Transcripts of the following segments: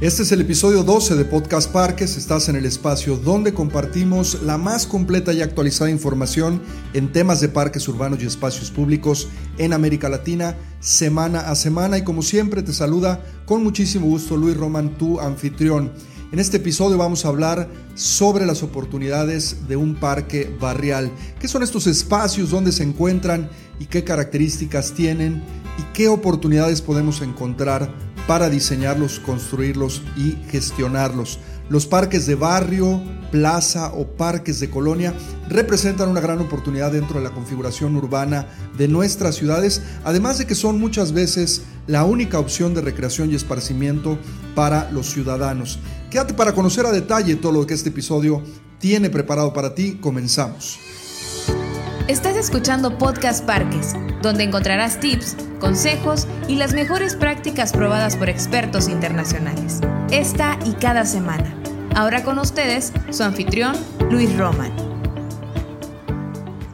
Este es el episodio 12 de Podcast Parques. Estás en el espacio donde compartimos la más completa y actualizada información en temas de parques urbanos y espacios públicos en América Latina, semana a semana. Y como siempre, te saluda con muchísimo gusto Luis Roman, tu anfitrión. En este episodio vamos a hablar sobre las oportunidades de un parque barrial. ¿Qué son estos espacios? ¿Dónde se encuentran? ¿Y qué características tienen? ¿Y qué oportunidades podemos encontrar para diseñarlos, construirlos y gestionarlos. Los parques de barrio, plaza o parques de colonia representan una gran oportunidad dentro de la configuración urbana de nuestras ciudades, además de que son muchas veces la única opción de recreación y esparcimiento para los ciudadanos. Quédate para conocer a detalle todo lo que este episodio tiene preparado para ti. Comenzamos. Estás escuchando Podcast Parques, donde encontrarás tips, consejos y las mejores prácticas probadas por expertos internacionales. Esta y cada semana. Ahora con ustedes, su anfitrión, Luis Roman.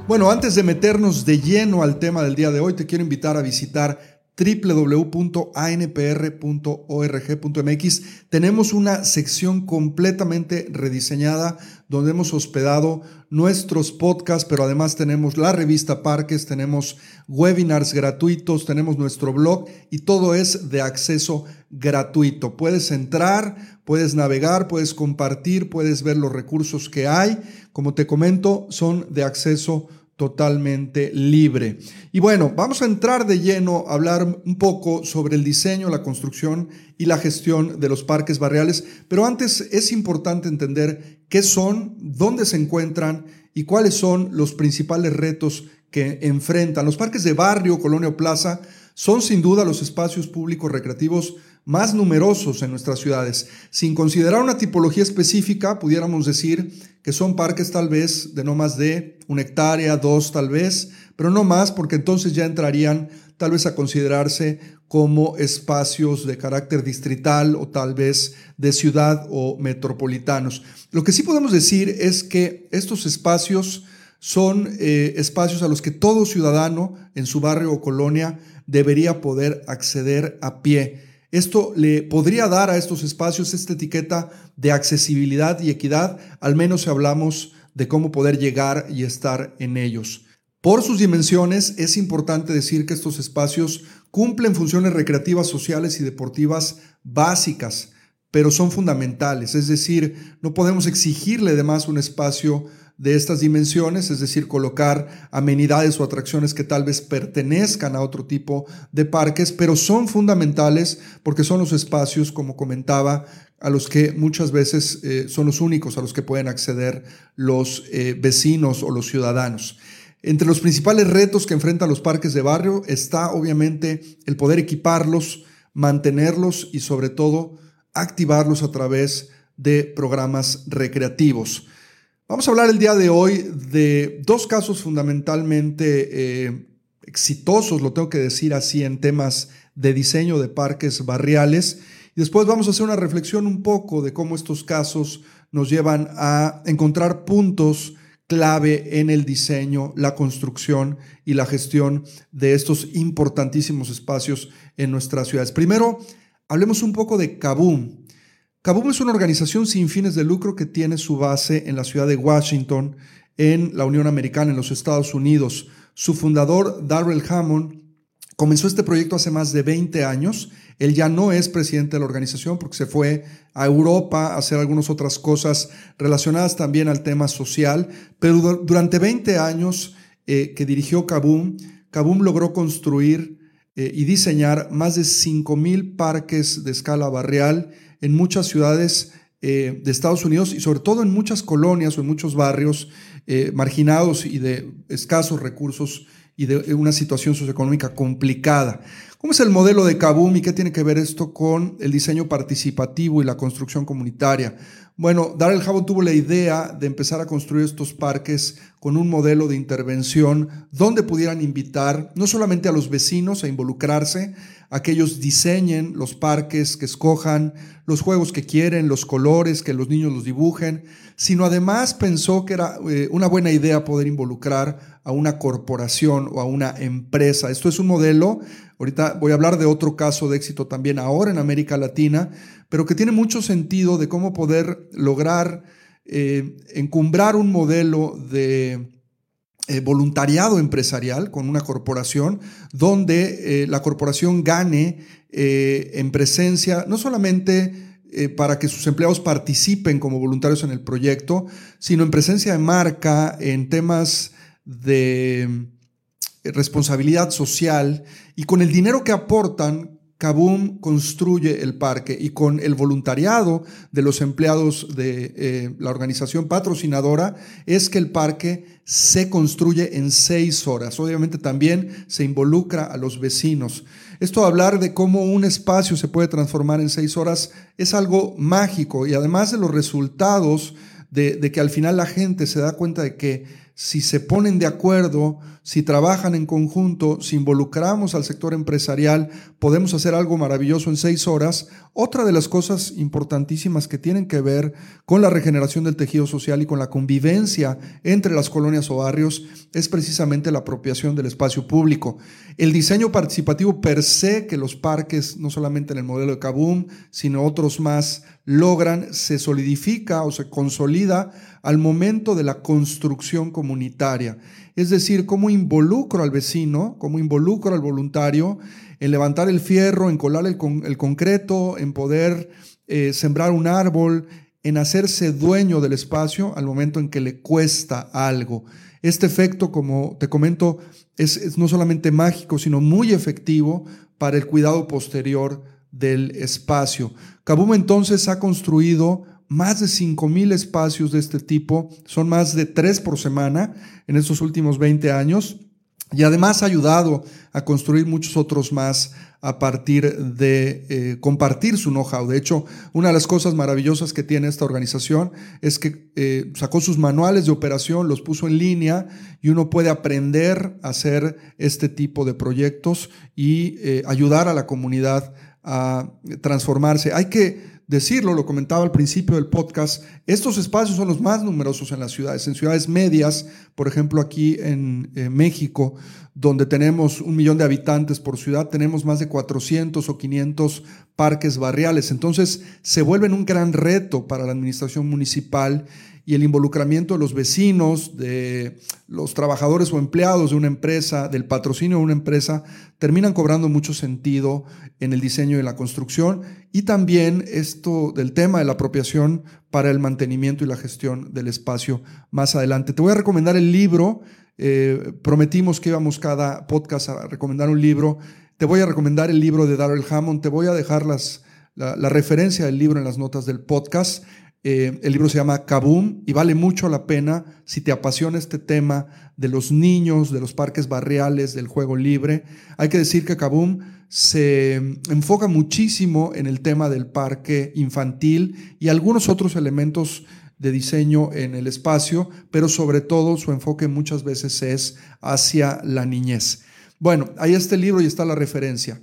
Bueno, antes de meternos de lleno al tema del día de hoy, te quiero invitar a visitar www.anpr.org.mx tenemos una sección completamente rediseñada donde hemos hospedado nuestros podcasts, pero además tenemos la revista Parques, tenemos webinars gratuitos, tenemos nuestro blog y todo es de acceso gratuito. Puedes entrar, puedes navegar, puedes compartir, puedes ver los recursos que hay. Como te comento, son de acceso totalmente libre. Y bueno, vamos a entrar de lleno a hablar un poco sobre el diseño, la construcción y la gestión de los parques barriales, pero antes es importante entender qué son, dónde se encuentran y cuáles son los principales retos que enfrentan. Los parques de barrio, colonia o plaza son sin duda los espacios públicos recreativos más numerosos en nuestras ciudades. Sin considerar una tipología específica, pudiéramos decir que son parques tal vez de no más de una hectárea, dos tal vez, pero no más porque entonces ya entrarían tal vez a considerarse como espacios de carácter distrital o tal vez de ciudad o metropolitanos. Lo que sí podemos decir es que estos espacios son eh, espacios a los que todo ciudadano en su barrio o colonia debería poder acceder a pie esto le podría dar a estos espacios esta etiqueta de accesibilidad y equidad, al menos si hablamos de cómo poder llegar y estar en ellos. Por sus dimensiones, es importante decir que estos espacios cumplen funciones recreativas, sociales y deportivas básicas, pero son fundamentales. Es decir, no podemos exigirle además un espacio de estas dimensiones, es decir, colocar amenidades o atracciones que tal vez pertenezcan a otro tipo de parques, pero son fundamentales porque son los espacios, como comentaba, a los que muchas veces eh, son los únicos a los que pueden acceder los eh, vecinos o los ciudadanos. Entre los principales retos que enfrentan los parques de barrio está obviamente el poder equiparlos, mantenerlos y sobre todo activarlos a través de programas recreativos. Vamos a hablar el día de hoy de dos casos fundamentalmente eh, exitosos, lo tengo que decir así, en temas de diseño de parques barriales. Y después vamos a hacer una reflexión un poco de cómo estos casos nos llevan a encontrar puntos clave en el diseño, la construcción y la gestión de estos importantísimos espacios en nuestras ciudades. Primero, hablemos un poco de Kaboom. Kaboom es una organización sin fines de lucro que tiene su base en la ciudad de Washington, en la Unión Americana, en los Estados Unidos. Su fundador, Darrell Hammond, comenzó este proyecto hace más de 20 años. Él ya no es presidente de la organización porque se fue a Europa a hacer algunas otras cosas relacionadas también al tema social, pero durante 20 años eh, que dirigió Kaboom, Kaboom logró construir eh, y diseñar más de 5.000 parques de escala barrial en muchas ciudades eh, de Estados Unidos y sobre todo en muchas colonias o en muchos barrios eh, marginados y de escasos recursos y de una situación socioeconómica complicada. ¿Cómo es el modelo de Kaboom y qué tiene que ver esto con el diseño participativo y la construcción comunitaria? Bueno, Darrell Jabón tuvo la idea de empezar a construir estos parques con un modelo de intervención donde pudieran invitar no solamente a los vecinos a involucrarse, a que ellos diseñen los parques, que escojan los juegos que quieren, los colores, que los niños los dibujen, sino además pensó que era eh, una buena idea poder involucrar a una corporación o a una empresa. Esto es un modelo Ahorita voy a hablar de otro caso de éxito también ahora en América Latina, pero que tiene mucho sentido de cómo poder lograr eh, encumbrar un modelo de eh, voluntariado empresarial con una corporación donde eh, la corporación gane en presencia no solamente para que sus empleados participen como voluntarios en el proyecto, sino en presencia de marca, en temas de responsabilidad social y con el dinero que aportan Kaboom construye el parque y con el voluntariado de los empleados de eh, la organización patrocinadora es que el parque se construye en seis horas. Obviamente también se involucra a los vecinos. Esto hablar de cómo un espacio se puede transformar en seis horas es algo mágico y además de los resultados de que al final la gente se da cuenta de que si se ponen de acuerdo, si trabajan en conjunto, si involucramos al sector empresarial, podemos hacer algo maravilloso en seis horas. Otra de las cosas importantísimas que tienen que ver con la regeneración del tejido social y con la convivencia entre las colonias o barrios es precisamente la apropiación del espacio público. El diseño participativo per se, que los parques, no solamente en el modelo de Kaboom, sino otros más, logran, se solidifica o se consolida al momento de la construcción comunitaria. Es decir, cómo involucro al vecino, cómo involucro al voluntario en levantar el fierro, en colar el, concreto, en poder eh, sembrar un árbol, en hacerse dueño del espacio al momento en que le cuesta algo. Este efecto, como te comento, es, es no solamente mágico, sino muy efectivo para el cuidado posterior del espacio. Kaboom entonces ha construido más de 5.000 espacios de este tipo, son más de tres por semana en estos últimos 20 años y además ha ayudado a construir muchos otros más a partir de eh, compartir su know-how. De hecho, una de las cosas maravillosas que tiene esta organización es que eh, sacó sus manuales de operación, los puso en línea y uno puede aprender a hacer este tipo de proyectos y eh, ayudar a la comunidad a transformarse. Hay que decirlo, lo comentaba al principio del podcast, estos espacios son los más numerosos en las ciudades. En ciudades medias, por ejemplo aquí en México, donde tenemos un millón de habitantes por ciudad, tenemos más de 400 o 500 parques barriales. Entonces se vuelven un gran reto para la administración municipal y el involucramiento de los vecinos, de los trabajadores o empleados de una empresa, del patrocinio de una empresa, terminan cobrando mucho sentido en el diseño y la construcción y también esto del tema de la apropiación para el mantenimiento y la gestión del espacio más adelante. Te voy a recomendar el libro, eh, prometimos que íbamos cada podcast a recomendar un libro, te voy a recomendar el libro de Darrell Hammond, te voy a dejar las, la, referencia del libro en las notas del podcast. Eh, el libro se llama Kaboom y vale mucho la pena si te apasiona este tema de los niños, de los parques barriales, del juego libre. Hay que decir que Kaboom se enfoca muchísimo en el tema del parque infantil y algunos otros elementos de diseño en el espacio, pero sobre todo su enfoque muchas veces es hacia la niñez. Bueno, ahí está el libro y está la referencia.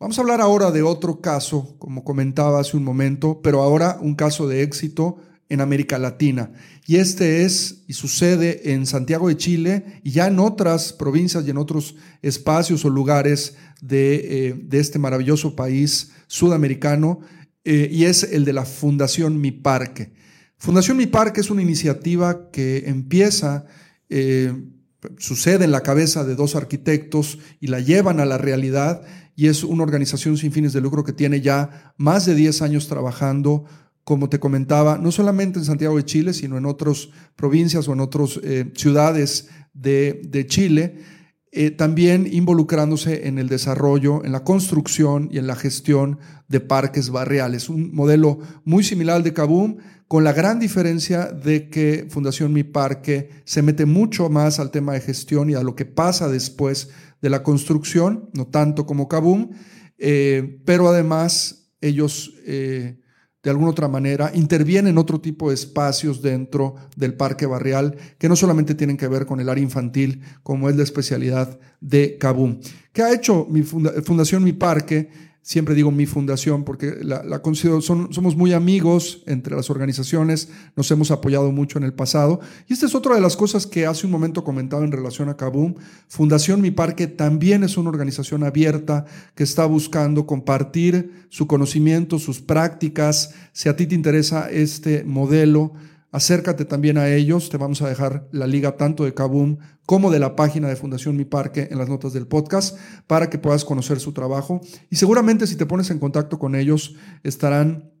Vamos a hablar ahora de otro caso, como comentaba hace un momento, pero ahora un caso de éxito en América Latina. Y este es y sucede en Santiago de Chile y ya en otras provincias y en otros espacios o lugares de, eh, este maravilloso país sudamericano, eh, y es el de la Fundación Mi Parque. Fundación Mi Parque es una iniciativa que empieza... Eh, sucede en la cabeza de dos arquitectos y la llevan a la realidad y es una organización sin fines de lucro que tiene ya más de 10 años trabajando, como te comentaba, no solamente en Santiago de Chile, sino en otras provincias o en otras eh, ciudades de, Chile, eh, también involucrándose en el desarrollo, en la construcción y en la gestión de parques barriales. Un modelo muy similar al de Kaboom, con la gran diferencia de que Fundación Mi Parque se mete mucho más al tema de gestión y a lo que pasa después de la construcción, no tanto como Kaboom, eh, pero además ellos eh, de alguna otra manera intervienen en otro tipo de espacios dentro del parque barrial que no solamente tienen que ver con el área infantil, como es la especialidad de Kaboom. ¿Qué ha hecho mi Fundación Mi Parque? Siempre digo mi fundación porque la, considero, somos muy amigos entre las organizaciones, nos hemos apoyado mucho en el pasado. Y esta es otra de las cosas que hace un momento comentaba en relación a Kaboom. Fundación Mi Parque también es una organización abierta que está buscando compartir su conocimiento, sus prácticas. Si a ti te interesa este modelo, Acércate también a ellos, te vamos a dejar la liga tanto de Kaboom como de la página de Fundación Mi Parque en las notas del podcast para que puedas conocer su trabajo. Y seguramente si te pones en contacto con ellos estarán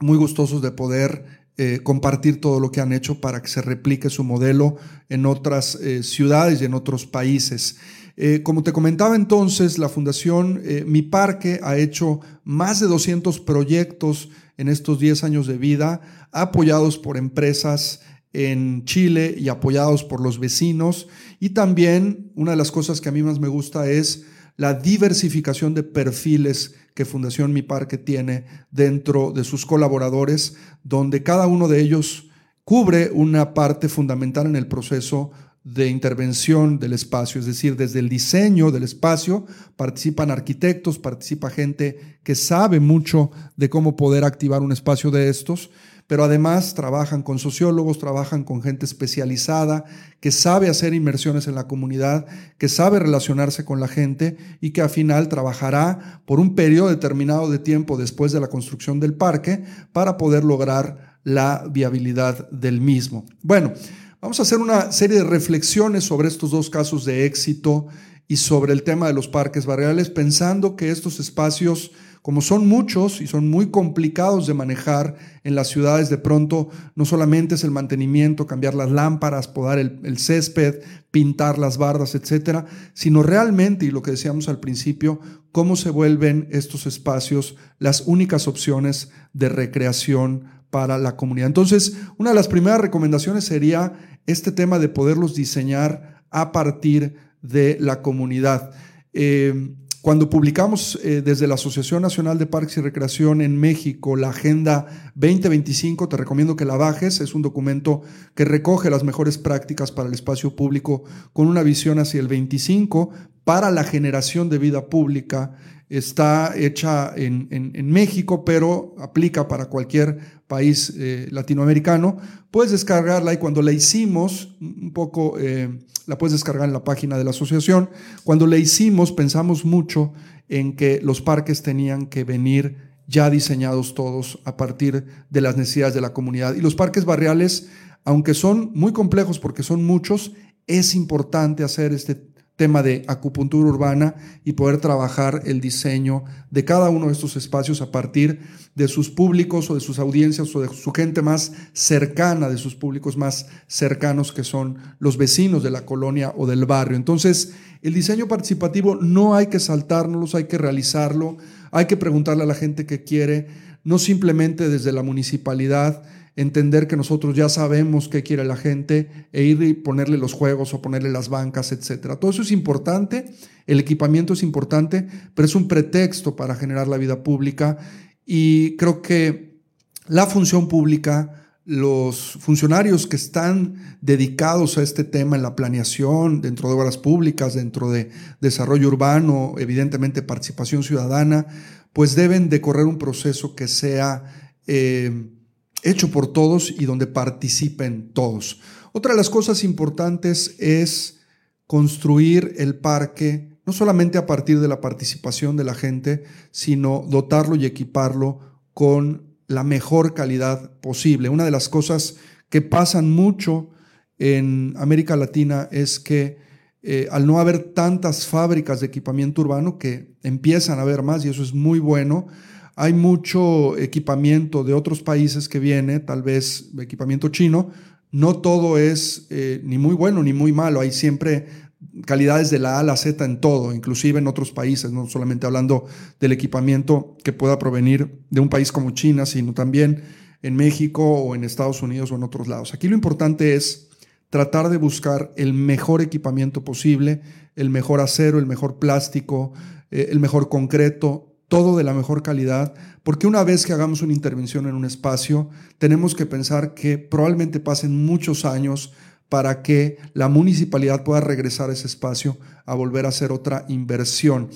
muy gustosos de poder eh, compartir todo lo que han hecho para que se replique su modelo en otras eh, ciudades y en otros países. Eh, como te comentaba entonces, la Fundación Mi Parque ha hecho más de 200 proyectos en estos 10 años de vida, apoyados por empresas en Chile y apoyados por los vecinos. Y también una de las cosas que a mí más me gusta es la diversificación de perfiles que Fundación Mi Parque tiene dentro de sus colaboradores, donde cada uno de ellos cubre una parte fundamental en el proceso de intervención del espacio, es decir, desde el diseño del espacio participan arquitectos, participa gente que sabe mucho de cómo poder activar un espacio de estos, pero además trabajan con sociólogos, trabajan con gente especializada que sabe hacer inmersiones en la comunidad, que sabe relacionarse con la gente y que al final trabajará por un periodo determinado de tiempo después de la construcción del parque para poder lograr la viabilidad del mismo. Bueno, Vamos a hacer una serie de reflexiones sobre estos dos casos de éxito y sobre el tema de los parques barriales, pensando que estos espacios, como son muchos y son muy complicados de manejar en las ciudades, de pronto no solamente es el mantenimiento, cambiar las lámparas, podar el, césped, pintar las bardas, etcétera, sino realmente, y lo que decíamos al principio, cómo se vuelven estos espacios las únicas opciones de recreación para la comunidad. Entonces, una de las primeras recomendaciones sería este tema de poderlos diseñar a partir de la comunidad. Eh, cuando publicamos eh, desde la Asociación Nacional de Parques y Recreación en México la Agenda 2025, te recomiendo que la bajes. Es un documento que recoge las mejores prácticas para el espacio público con una visión hacia el 25 para la generación de vida pública está hecha en, México, pero aplica para cualquier país eh, latinoamericano. Puedes descargarla y cuando la hicimos, un poco, eh, la puedes descargar en la página de la asociación, cuando la hicimos pensamos mucho en que los parques tenían que venir ya diseñados todos a partir de las necesidades de la comunidad. Y los parques barriales, aunque son muy complejos porque son muchos, es importante hacer este tema de acupuntura urbana y poder trabajar el diseño de cada uno de estos espacios a partir de sus públicos o de sus audiencias o de su gente más cercana, de sus públicos más cercanos que son los vecinos de la colonia o del barrio. Entonces, el diseño participativo no hay que saltárnoslo, hay que realizarlo, hay que preguntarle a la gente que quiere, no simplemente desde la municipalidad, entender que nosotros ya sabemos qué quiere la gente e ir y ponerle los juegos o ponerle las bancas, etcétera. Todo eso es importante, el equipamiento es importante, pero es un pretexto para generar la vida pública y creo que la función pública, los funcionarios que están dedicados a este tema en la planeación, dentro de obras públicas, dentro de desarrollo urbano, evidentemente participación ciudadana, pues deben de correr un proceso que sea eh, hecho por todos y donde participen todos. Otra de las cosas importantes es construir el parque no solamente a partir de la participación de la gente, sino dotarlo y equiparlo con la mejor calidad posible. Una de las cosas que pasan mucho en América Latina es que eh, al no haber tantas fábricas de equipamiento urbano, que empiezan a haber más y eso es muy bueno, hay mucho equipamiento de otros países que viene, tal vez equipamiento chino. No todo es eh, ni muy bueno ni muy malo. Hay siempre calidades de la A a la Z en todo, inclusive en otros países, no solamente hablando del equipamiento que pueda provenir de un país como China, sino también en México o en Estados Unidos o en otros lados. Aquí lo importante es tratar de buscar el mejor equipamiento posible, el mejor acero, el mejor plástico, eh, el mejor concreto, todo de la mejor calidad, porque una vez que hagamos una intervención en un espacio, tenemos que pensar que probablemente pasen muchos años para que la municipalidad pueda regresar a ese espacio a volver a hacer otra inversión.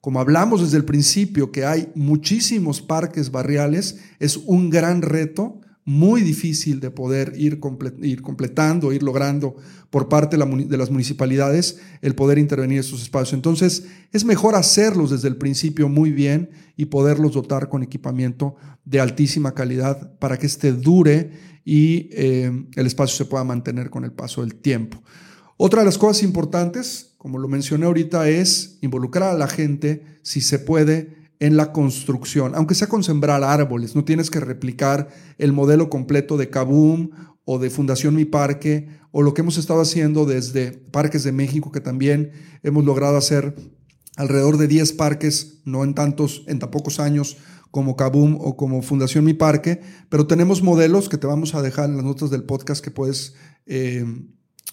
como hablamos desde el principio que hay muchísimos parques barriales, es un gran reto muy difícil de poder ir, ir completando, ir logrando por parte de, las municipalidades el poder intervenir en estos espacios. Entonces, es mejor hacerlos desde el principio muy bien y poderlos dotar con equipamiento de altísima calidad para que este dure y eh, el espacio se pueda mantener con el paso del tiempo. Otra de las cosas importantes, como lo mencioné ahorita, es involucrar a la gente, si se puede, en la construcción, aunque sea con sembrar árboles, no tienes que replicar el modelo completo de Kaboom o de Fundación Mi Parque o lo que hemos estado haciendo desde Parques de México, que también hemos logrado hacer alrededor de 10 parques, no en tantos, en tan pocos años como Kaboom o como Fundación Mi Parque, pero tenemos modelos que te vamos a dejar en las notas del podcast que puedes eh,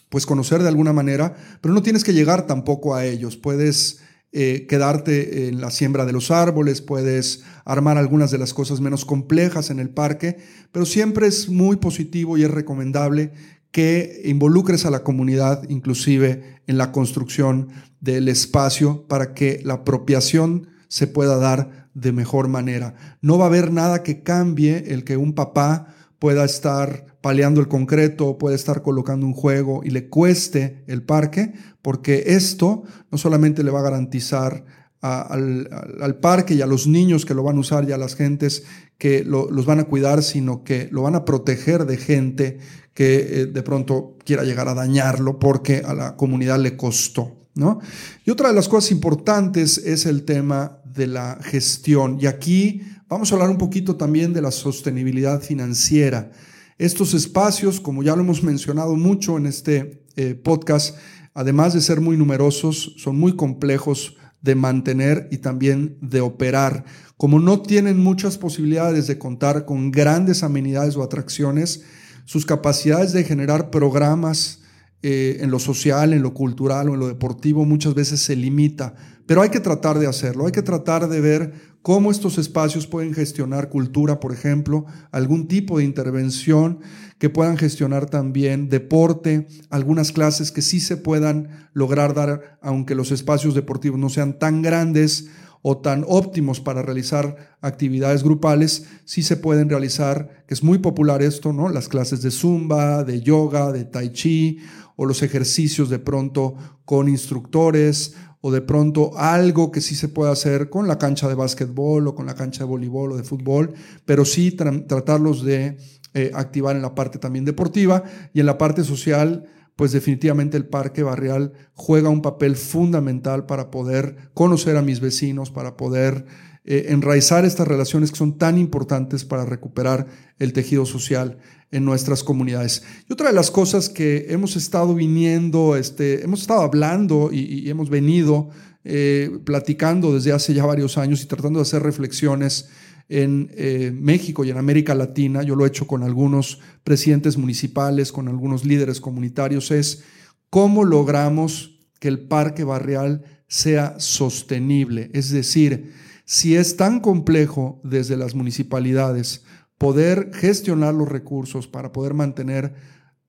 pues conocer de alguna manera, pero no tienes que llegar tampoco a ellos, puedes eh, quedarte en la siembra de los árboles, puedes armar algunas de las cosas menos complejas en el parque, pero siempre es muy positivo y es recomendable que involucres a la comunidad inclusive en la construcción del espacio para que la apropiación se pueda dar de mejor manera. No va a haber nada que cambie el que un papá pueda estar paleando el concreto, puede estar colocando un juego y le cueste el parque, porque esto no solamente le va a garantizar al, parque y a los niños que lo van a usar y a las gentes que los van a cuidar, sino que lo van a proteger de gente que eh, de pronto quiera llegar a dañarlo porque a la comunidad le costó. ¿no? Y otra de las cosas importantes es el tema de la gestión. Y aquí vamos a hablar un poquito también de la sostenibilidad financiera. Estos espacios, como ya lo hemos mencionado mucho en este eh, podcast, además de ser muy numerosos, son muy complejos de mantener y también de operar. Como no tienen muchas posibilidades de contar con grandes amenidades o atracciones, sus capacidades de generar programas eh, en lo social, en lo cultural o en lo deportivo muchas veces se limita. Pero hay que tratar de hacerlo, hay que tratar de ver cómo estos espacios pueden gestionar cultura, por ejemplo, algún tipo de intervención que puedan gestionar también deporte, algunas clases que sí se puedan lograr dar, aunque los espacios deportivos no sean tan grandes o tan óptimos para realizar actividades grupales, sí se pueden realizar, que es muy popular esto, ¿no? Las clases de zumba, de yoga, de tai chi, o los ejercicios de pronto con instructores, o de pronto algo que sí se puede hacer con la cancha de básquetbol o con la cancha de voleibol o de fútbol, pero sí tratarlos de eh, activar en la parte también deportiva y en la parte social, pues definitivamente el parque barrial juega un papel fundamental para poder conocer a mis vecinos, para poder eh, enraizar estas relaciones que son tan importantes para recuperar el tejido social en nuestras comunidades. Y otra de las cosas que hemos estado viniendo, este, hemos estado hablando y, hemos venido eh, platicando desde hace ya varios años y tratando de hacer reflexiones en eh, México y en América Latina, yo lo he hecho con algunos presidentes municipales, con algunos líderes comunitarios, es cómo logramos que el parque barrial sea sostenible. Es decir, si es tan complejo desde las municipalidades poder gestionar los recursos para poder mantener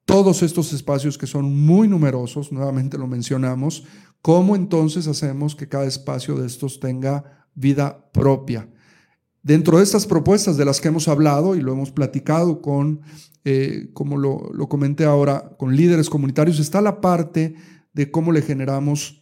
todos estos espacios que son muy numerosos, nuevamente lo mencionamos, ¿cómo entonces hacemos que cada espacio de estos tenga vida propia? Dentro de estas propuestas de las que hemos hablado y lo hemos platicado con, eh, como lo, lo comenté ahora, con líderes comunitarios, está la parte de cómo le generamos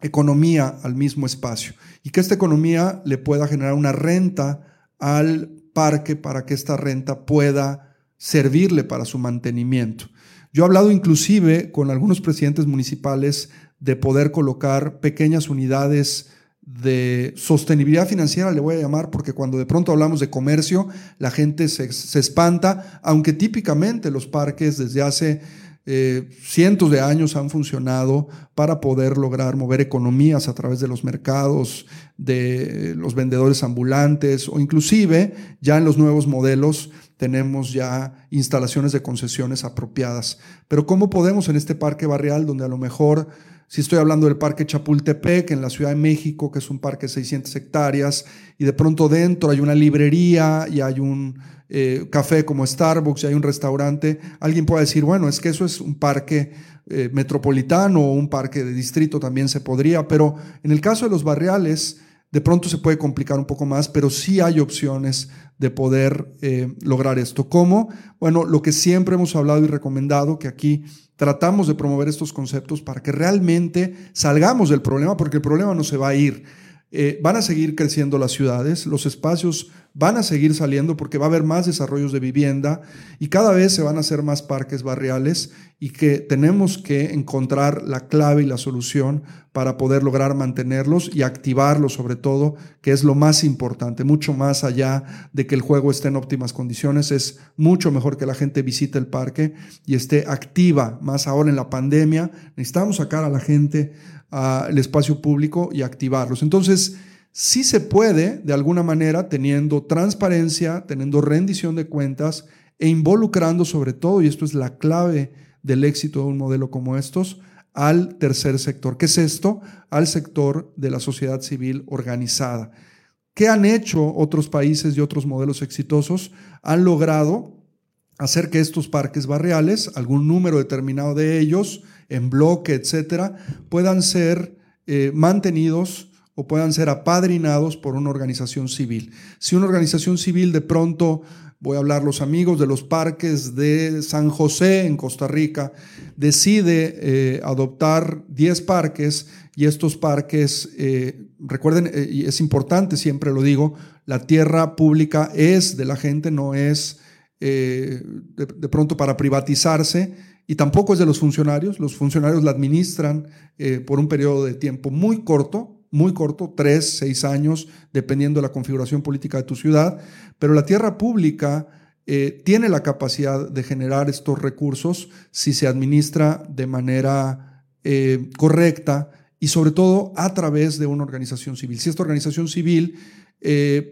economía al mismo espacio y que esta economía le pueda generar una renta al parque para que esta renta pueda servirle para su mantenimiento. Yo he hablado inclusive con algunos presidentes municipales de poder colocar pequeñas unidades de sostenibilidad financiera, le voy a llamar, porque cuando de pronto hablamos de comercio, la gente se, se espanta, aunque típicamente los parques desde hace eh, cientos de años han funcionado para poder lograr mover economías a través de los mercados, de los vendedores ambulantes o inclusive ya en los nuevos modelos tenemos ya instalaciones de concesiones apropiadas. Pero ¿cómo podemos en este parque barrial donde a lo mejor si estoy hablando del Parque Chapultepec en la Ciudad de México, que es un parque de 600 hectáreas, y de pronto dentro hay una librería y hay un eh, café como Starbucks y hay un restaurante, alguien puede decir, bueno, es que eso es un parque eh, metropolitano o un parque de distrito también se podría, pero en el caso de los barriales, de pronto se puede complicar un poco más, pero sí hay opciones de poder eh, lograr esto. ¿Cómo? Bueno, lo que siempre hemos hablado y recomendado, que aquí tratamos de promover estos conceptos para que realmente salgamos del problema, porque el problema no se va a ir. Eh, van a seguir creciendo las ciudades, los espacios van a seguir saliendo porque va a haber más desarrollos de vivienda y cada vez se van a hacer más parques barriales y que tenemos que encontrar la clave y la solución para poder lograr mantenerlos y activarlos sobre todo, que es lo más importante, mucho más allá de que el juego esté en óptimas condiciones, es mucho mejor que la gente visite el parque y esté activa, más ahora en la pandemia, necesitamos sacar a la gente al espacio público y activarlos. Entonces, sí se puede, de alguna manera, teniendo transparencia, teniendo rendición de cuentas e involucrando sobre todo, y esto es la clave del éxito de un modelo como estos, al tercer sector. ¿Qué es esto? Al sector de la sociedad civil organizada. ¿Qué han hecho otros países y otros modelos exitosos? Han logrado hacer que estos parques barriales, algún número determinado de ellos, en bloque, etcétera, puedan ser eh, mantenidos o puedan ser apadrinados por una organización civil. Si una organización civil de pronto, voy a hablar los amigos de los parques de San José en Costa Rica, decide eh, adoptar 10 parques y estos parques, eh, recuerden, y es importante, siempre lo digo, la tierra pública es de la gente, no es de pronto para privatizarse y tampoco es de los funcionarios. Los funcionarios la administran eh, por un periodo de tiempo muy corto, muy corto, tres, seis años, dependiendo de la configuración política de tu ciudad, pero la tierra pública eh, tiene la capacidad de generar estos recursos si se administra de manera eh, correcta y sobre todo a través de una organización civil. Si esta organización civil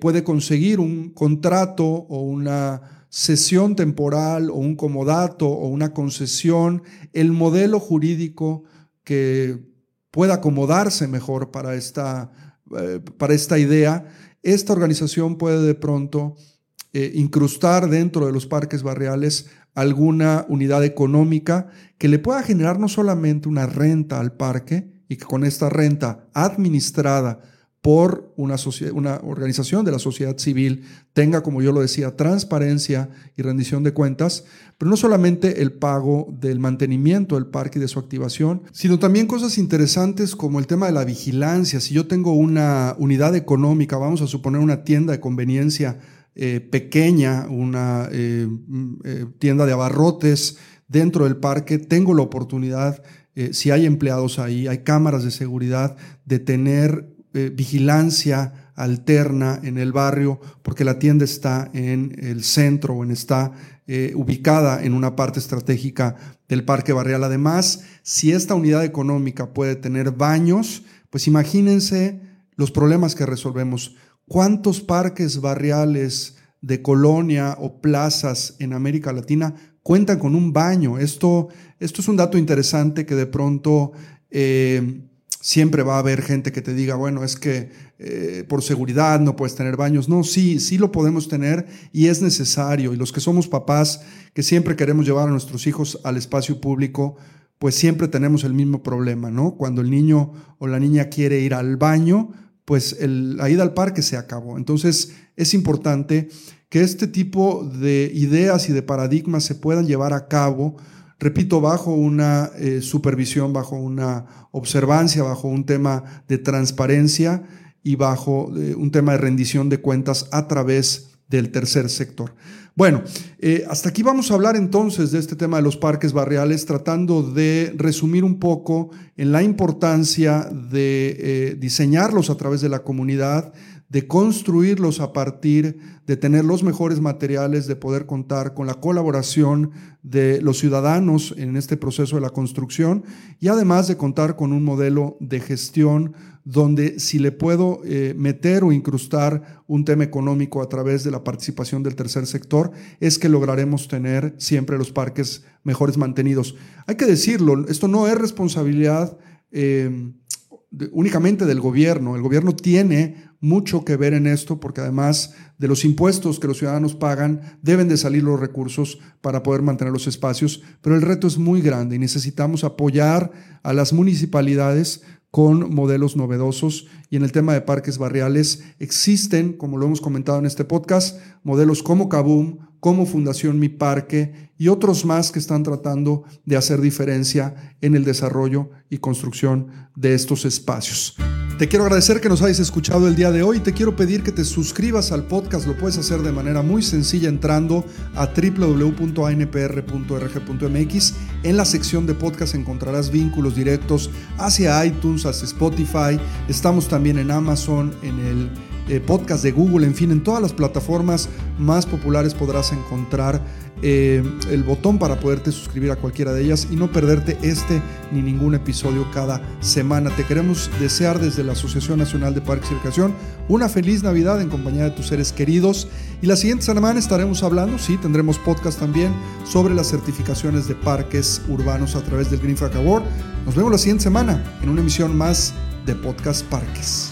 puede conseguir un contrato o una cesión temporal o un comodato o una concesión, el modelo jurídico que pueda acomodarse mejor para esta, eh, para esta idea, esta organización puede de pronto eh, incrustar dentro de los parques barriales alguna unidad económica que le pueda generar no solamente una renta al parque y que con esta renta administrada por una, organización de la sociedad civil tenga, como yo lo decía, transparencia y rendición de cuentas, pero no solamente el pago del mantenimiento del parque y de su activación, sino también cosas interesantes como el tema de la vigilancia. Si yo tengo una unidad económica, vamos a suponer una tienda de conveniencia eh, pequeña, una eh, mm, eh, tienda de abarrotes dentro del parque, tengo la oportunidad, si hay empleados ahí, hay cámaras de seguridad, de tener eh, vigilancia alterna en el barrio porque la tienda está en el centro o en, está eh, ubicada en una parte estratégica del parque barrial. Además, si esta unidad económica puede tener baños, pues imagínense los problemas que resolvemos. ¿Cuántos parques barriales de colonia o plazas en América Latina cuentan con un baño? Esto, esto es un dato interesante que de pronto... Eh, siempre va a haber gente que te diga, bueno, es que eh, por seguridad no puedes tener baños. No, sí, sí lo podemos tener y es necesario. Y los que somos papás, que siempre queremos llevar a nuestros hijos al espacio público, pues siempre tenemos el mismo problema, ¿no? Cuando el niño o la niña quiere ir al baño, pues la ida al parque se acabó. Entonces es importante que este tipo de ideas y de paradigmas se puedan llevar a cabo repito, bajo una eh, supervisión, bajo una observancia, bajo un tema de transparencia y bajo eh, un tema de rendición de cuentas a través del tercer sector. Bueno, eh, hasta aquí vamos a hablar entonces de este tema de los parques barriales, tratando de resumir un poco en la importancia de diseñarlos a través de la comunidad, de construirlos a partir de tener los mejores materiales, de poder contar con la colaboración de los ciudadanos en este proceso de la construcción y además de contar con un modelo de gestión donde si le puedo eh, meter o incrustar un tema económico a través de la participación del tercer sector, es que lograremos tener siempre los parques mejores mantenidos. Hay que decirlo, esto no es responsabilidad eh, únicamente del gobierno. El gobierno tiene mucho que ver en esto porque además de los impuestos que los ciudadanos pagan, deben de salir los recursos para poder mantener los espacios, pero el reto es muy grande y necesitamos apoyar a las municipalidades con modelos novedosos. Y en el tema de parques barriales existen, como lo hemos comentado en este podcast, modelos como Kaboom, como Fundación Mi Parque y otros más que están tratando de hacer diferencia en el desarrollo y construcción de estos espacios. Te quiero agradecer que nos hayas escuchado el día de hoy. Te quiero pedir que te suscribas al podcast. Lo puedes hacer de manera muy sencilla entrando a www.anpr.org.mx. En la sección de podcast encontrarás vínculos directos hacia iTunes, hacia Spotify. Estamos también en Amazon, en el eh, podcast de Google, en fin, en todas las plataformas más populares podrás encontrar eh, el botón para poderte suscribir a cualquiera de ellas y no perderte este ni ningún episodio cada semana. Te queremos desear desde la Asociación Nacional de Parques y Recreación una feliz Navidad en compañía de tus seres queridos. Y la siguiente semana estaremos hablando, sí, tendremos podcast también sobre las certificaciones de parques urbanos a través del Green Flag Award. Nos vemos la siguiente semana en una emisión más de Podcast Parques.